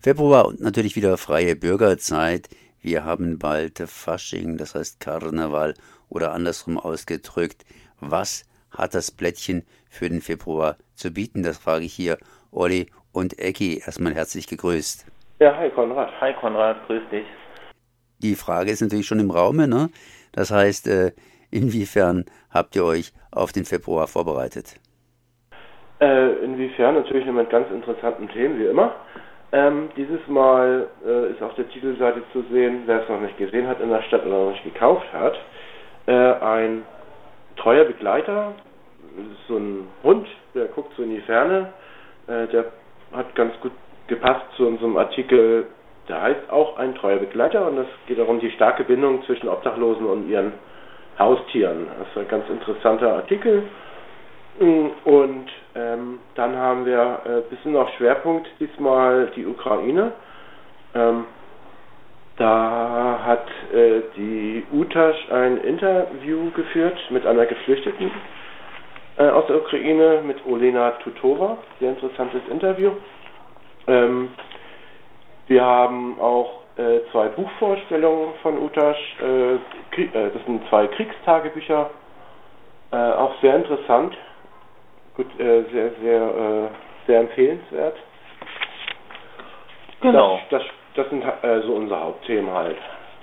Februar und natürlich wieder freie Bürgerzeit. Wir haben bald Fasching, das heißt Karneval oder andersrum ausgedrückt. Was hat das Blättchen für den Februar zu bieten? Das frage ich hier Olli und Ecki. Erstmal herzlich gegrüßt. Ja, hi Konrad. Hi Konrad, grüß dich. Die Frage ist natürlich schon im Raume, ne? Das heißt, äh, inwiefern habt ihr euch auf den Februar vorbereitet? Äh, inwiefern natürlich mit ganz interessanten Themen, wie immer. Ähm, dieses Mal äh, ist auf der Titelseite zu sehen, wer es noch nicht gesehen hat in der Stadt oder noch nicht gekauft hat, äh, ein treuer Begleiter, so ein Hund, der guckt so in die Ferne, äh, der hat ganz gut gepasst zu unserem Artikel, der heißt auch ein treuer Begleiter und es geht darum die starke Bindung zwischen Obdachlosen und ihren Haustieren. Das ist ein ganz interessanter Artikel. Und ähm, dann haben wir ein äh, bisschen noch Schwerpunkt diesmal die Ukraine. Ähm, da hat äh, die UTASH ein Interview geführt mit einer Geflüchteten äh, aus der Ukraine, mit Olena Tutova. Sehr interessantes Interview. Ähm, wir haben auch äh, zwei Buchvorstellungen von UTASH. Äh, äh, das sind zwei Kriegstagebücher. auch sehr interessant gut, äh, sehr, sehr, äh, sehr empfehlenswert. Genau. Das, das, das sind äh, so unsere Hauptthemen halt.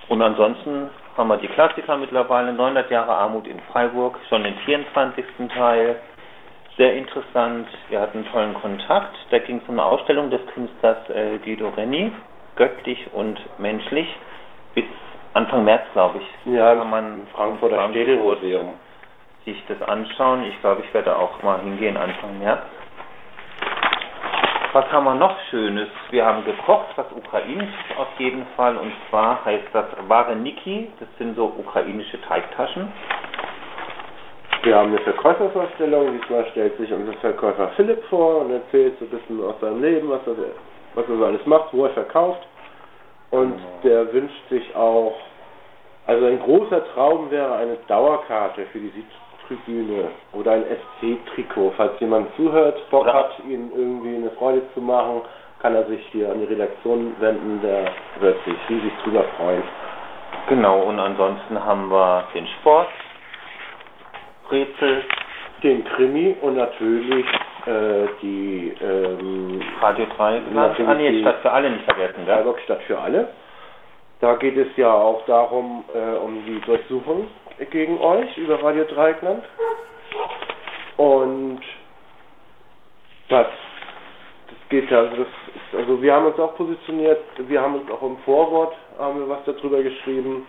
Und ansonsten haben wir die Klassiker mittlerweile, 900 Jahre Armut in Freiburg, schon den 24. Teil. Sehr interessant, wir hatten einen tollen Kontakt. Da ging es um eine Ausstellung des Künstlers äh, Guido Renni, göttlich und menschlich, bis Anfang März, glaube ich. Ja, kann man Frankfurter Städelmuseum sich das anschauen. Ich glaube, ich werde auch mal hingehen Anfang März. Was haben wir noch Schönes? Wir haben gekocht, was ukrainisch auf jeden Fall. Und zwar heißt das Vareniki. Das sind so ukrainische Teigtaschen. Wir haben eine Verkäufervorstellung. Diesmal stellt sich unser Verkäufer Philipp vor und erzählt so ein bisschen aus seinem Leben, was er, was er so alles macht, wo er verkauft. Und genau. der wünscht sich auch, also ein großer Traum wäre eine Dauerkarte für die Tribüne oder ein SC-Trikot. Falls jemand zuhört, Bock oder hat, ihnen irgendwie eine Freude zu machen, kann er sich hier an die Redaktion wenden. Der wird sich riesig drüber freuen. Genau, und ansonsten haben wir den Sport, Rätsel, den Krimi und natürlich äh, die ähm, Radio 3 ah, nee, Stadt für alle nicht vergessen. Ja? Stadt für alle. Da geht es ja auch darum, äh, um die Durchsuchung gegen euch über Radio Dreieckland. Und das, das geht also das ist, also wir haben uns auch positioniert, wir haben uns auch im Vorwort haben wir was darüber geschrieben.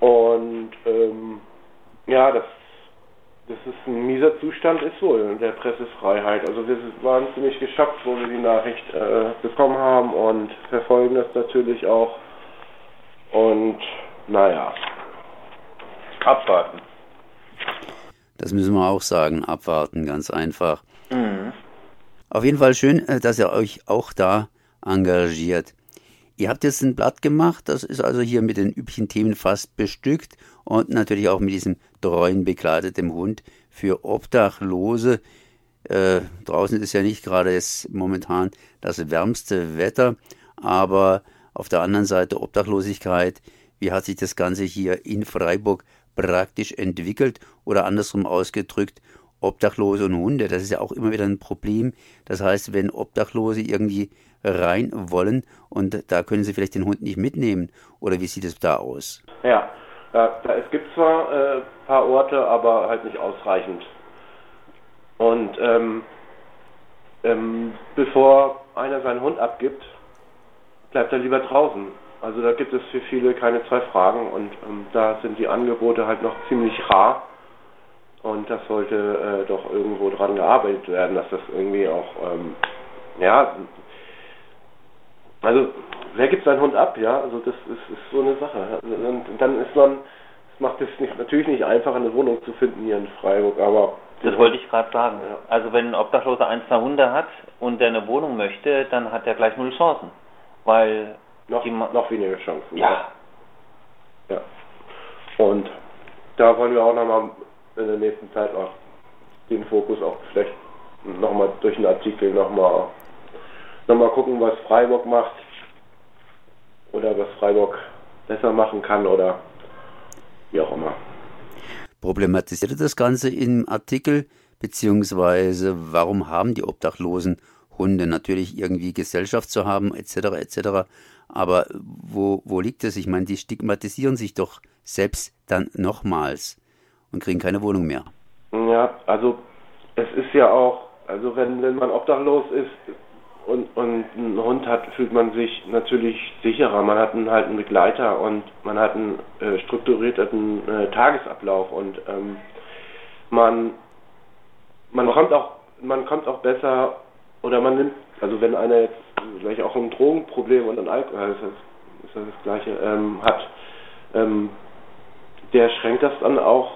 Und ähm, ja, das das ist ein mieser Zustand ist wohl der Pressefreiheit. Also wir waren ziemlich geschockt, wo wir die Nachricht äh, bekommen haben und verfolgen das natürlich auch. Und naja, Abwarten. Das müssen wir auch sagen, abwarten, ganz einfach. Mhm. Auf jeden Fall schön, äh, dass ihr euch auch da engagiert. Ihr habt jetzt ein Blatt gemacht, das ist also hier mit den üblichen Themen fast bestückt und natürlich auch mit diesem treuen begleiteten Hund für Obdachlose. Äh, draußen ist ja nicht gerade jetzt momentan das wärmste Wetter, aber auf der anderen Seite Obdachlosigkeit. Wie hat sich das Ganze hier in Freiburg praktisch entwickelt oder andersrum ausgedrückt, Obdachlose und Hunde, das ist ja auch immer wieder ein Problem. Das heißt, wenn Obdachlose irgendwie rein wollen und da können sie vielleicht den Hund nicht mitnehmen oder wie sieht es da aus? Ja, es gibt zwar ein äh, paar Orte, aber halt nicht ausreichend. Und ähm, ähm, bevor einer seinen Hund abgibt, bleibt er lieber draußen. Also da gibt es für viele keine zwei Fragen und ähm, da sind die Angebote halt noch ziemlich rar. Und das sollte äh, doch irgendwo dran gearbeitet werden, dass das irgendwie auch, ähm, ja, also wer gibt seinen Hund ab, ja? Also das ist, ist so eine Sache. Also, und dann ist man, das macht es nicht, natürlich nicht einfach, eine Wohnung zu finden hier in Freiburg, aber das wollte ich gerade sagen. Ja. Also wenn ein Obdachloser ein, zwei Hunde hat und der eine Wohnung möchte, dann hat er gleich null Chancen. Weil noch, noch weniger Chancen. Ja. Ja. Und da wollen wir auch nochmal in der nächsten Zeit auch den Fokus auch vielleicht nochmal durch einen Artikel nochmal nochmal gucken, was Freiburg macht oder was Freiburg besser machen kann oder wie auch immer. Problematisiert das Ganze im Artikel, beziehungsweise warum haben die Obdachlosen Hunde natürlich irgendwie Gesellschaft zu haben, etc., etc. Aber wo, wo liegt es? Ich meine, die stigmatisieren sich doch selbst dann nochmals und kriegen keine Wohnung mehr. Ja, also es ist ja auch, also wenn, wenn man obdachlos ist und, und einen Hund hat, fühlt man sich natürlich sicherer. Man hat einen, halt einen Begleiter und man hat einen äh, strukturierten äh, Tagesablauf und ähm, man man kommt auch man kommt auch besser oder man nimmt, also wenn einer jetzt vielleicht auch ein Drogenproblem und ein Alkohol, ist das, ist das, das gleiche, ähm, hat, ähm, der schränkt das dann auch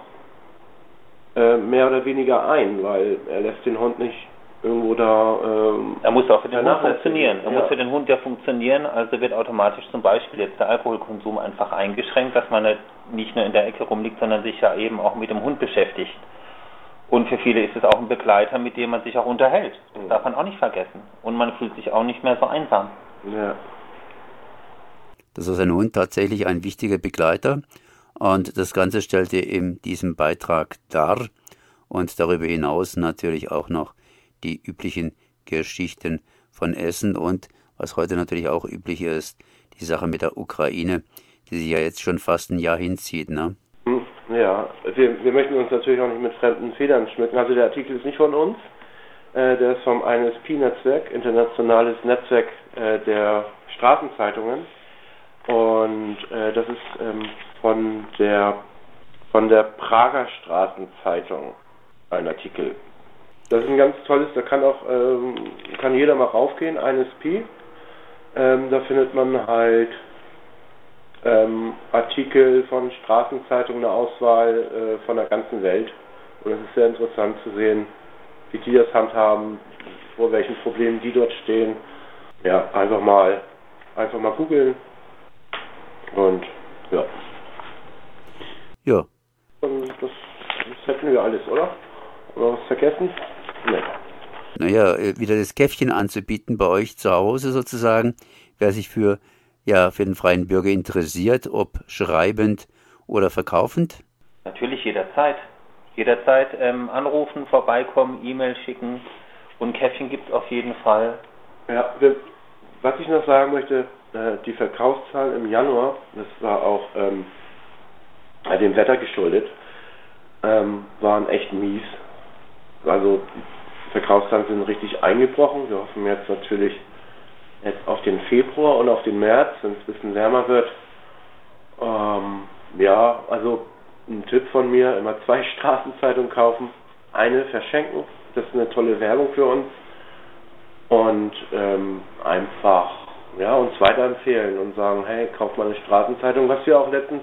äh, mehr oder weniger ein, weil er lässt den Hund nicht irgendwo da. Ähm, er muss auch für den Hund funktionieren. Er ja. muss für den Hund ja funktionieren, also wird automatisch zum Beispiel jetzt der Alkoholkonsum einfach eingeschränkt, dass man nicht nur in der Ecke rumliegt, sondern sich ja eben auch mit dem Hund beschäftigt. Und für viele ist es auch ein Begleiter, mit dem man sich auch unterhält. Das darf man auch nicht vergessen. Und man fühlt sich auch nicht mehr so einsam. Ja. Das ist ein Hund tatsächlich ein wichtiger Begleiter. Und das Ganze stellte in diesem Beitrag dar. Und darüber hinaus natürlich auch noch die üblichen Geschichten von Essen und was heute natürlich auch üblich ist, die Sache mit der Ukraine, die sich ja jetzt schon fast ein Jahr hinzieht. Ne? Ja, wir, wir möchten uns natürlich auch nicht mit fremden Federn schmücken. Also der Artikel ist nicht von uns, äh, der ist vom INSP-Netzwerk, internationales Netzwerk äh, der Straßenzeitungen. Und äh, das ist ähm, von der von der Prager Straßenzeitung ein Artikel. Das ist ein ganz tolles, da kann auch ähm, kann jeder mal raufgehen, INSP. Ähm, da findet man halt ähm, Artikel von Straßenzeitungen, eine Auswahl äh, von der ganzen Welt. Und es ist sehr interessant zu sehen, wie die das handhaben, vor welchen Problemen die dort stehen. Ja, einfach mal, einfach mal googeln. Und ja. Ja. Und das, das hätten wir alles, oder? Oder was vergessen? Nee. Naja, äh, wieder das Käffchen anzubieten bei euch zu Hause sozusagen, wer sich für ja für den freien Bürger interessiert, ob schreibend oder verkaufend? Natürlich jederzeit. Jederzeit ähm, anrufen, vorbeikommen, E-Mail schicken und Käffchen gibt es auf jeden Fall. Ja, was ich noch sagen möchte, äh, die Verkaufszahlen im Januar, das war auch ähm, dem Wetter geschuldet, ähm, waren echt mies. Also die Verkaufszahlen sind richtig eingebrochen. Wir hoffen jetzt natürlich, jetzt auf den Februar und auf den März, wenn es ein bisschen wärmer wird. Ähm, ja, also ein Tipp von mir, immer zwei Straßenzeitungen kaufen, eine verschenken, das ist eine tolle Werbung für uns und ähm, einfach ja, uns weiterempfehlen und sagen, hey, kauft mal eine Straßenzeitung, was wir auch letztens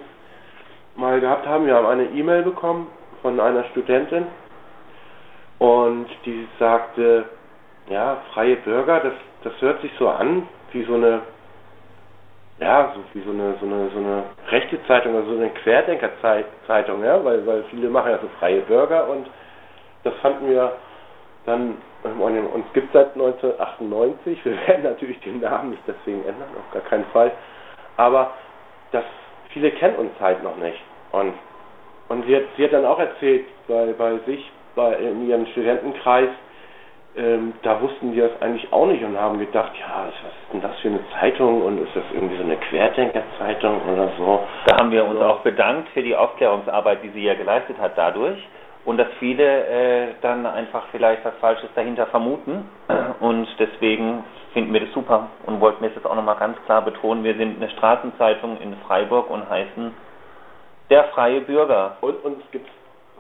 mal gehabt haben. Wir haben eine E-Mail bekommen von einer Studentin und die sagte, ja, freie Bürger, das, das hört sich so an wie so eine, ja, so wie so eine, so eine, so eine rechte Zeitung, also so eine Querdenker-Zeitung, ja, weil, weil viele machen ja so freie Bürger und das fanden wir dann, ähm, uns gibt seit 1998, wir werden natürlich den Namen nicht deswegen ändern, auf gar keinen Fall, aber das, viele kennen uns halt noch nicht. Und, und sie hat, sie hat dann auch erzählt, bei, bei sich, bei, in ihrem Studentenkreis, ähm, da wussten die das eigentlich auch nicht und haben gedacht, ja, was ist denn das für eine Zeitung und ist das irgendwie so eine Querdenker-Zeitung oder so. Da haben wir uns auch bedankt für die Aufklärungsarbeit, die sie ja geleistet hat dadurch und dass viele äh, dann einfach vielleicht was Falsches dahinter vermuten und deswegen finden wir das super und wollten jetzt auch nochmal ganz klar betonen, wir sind eine Straßenzeitung in Freiburg und heißen Der Freie Bürger. Und uns gibt es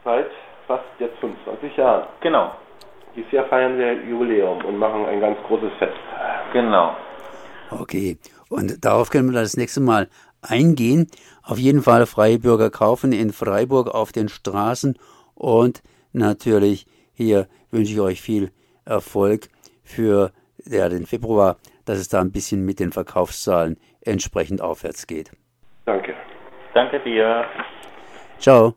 seit fast jetzt 25 Jahren. Genau. Dieses Jahr feiern wir Jubiläum und machen ein ganz großes Fest. Genau. Okay, und darauf können wir das nächste Mal eingehen. Auf jeden Fall freie Bürger kaufen in Freiburg auf den Straßen und natürlich hier wünsche ich euch viel Erfolg für ja, den Februar, dass es da ein bisschen mit den Verkaufszahlen entsprechend aufwärts geht. Danke. Danke dir. Ciao.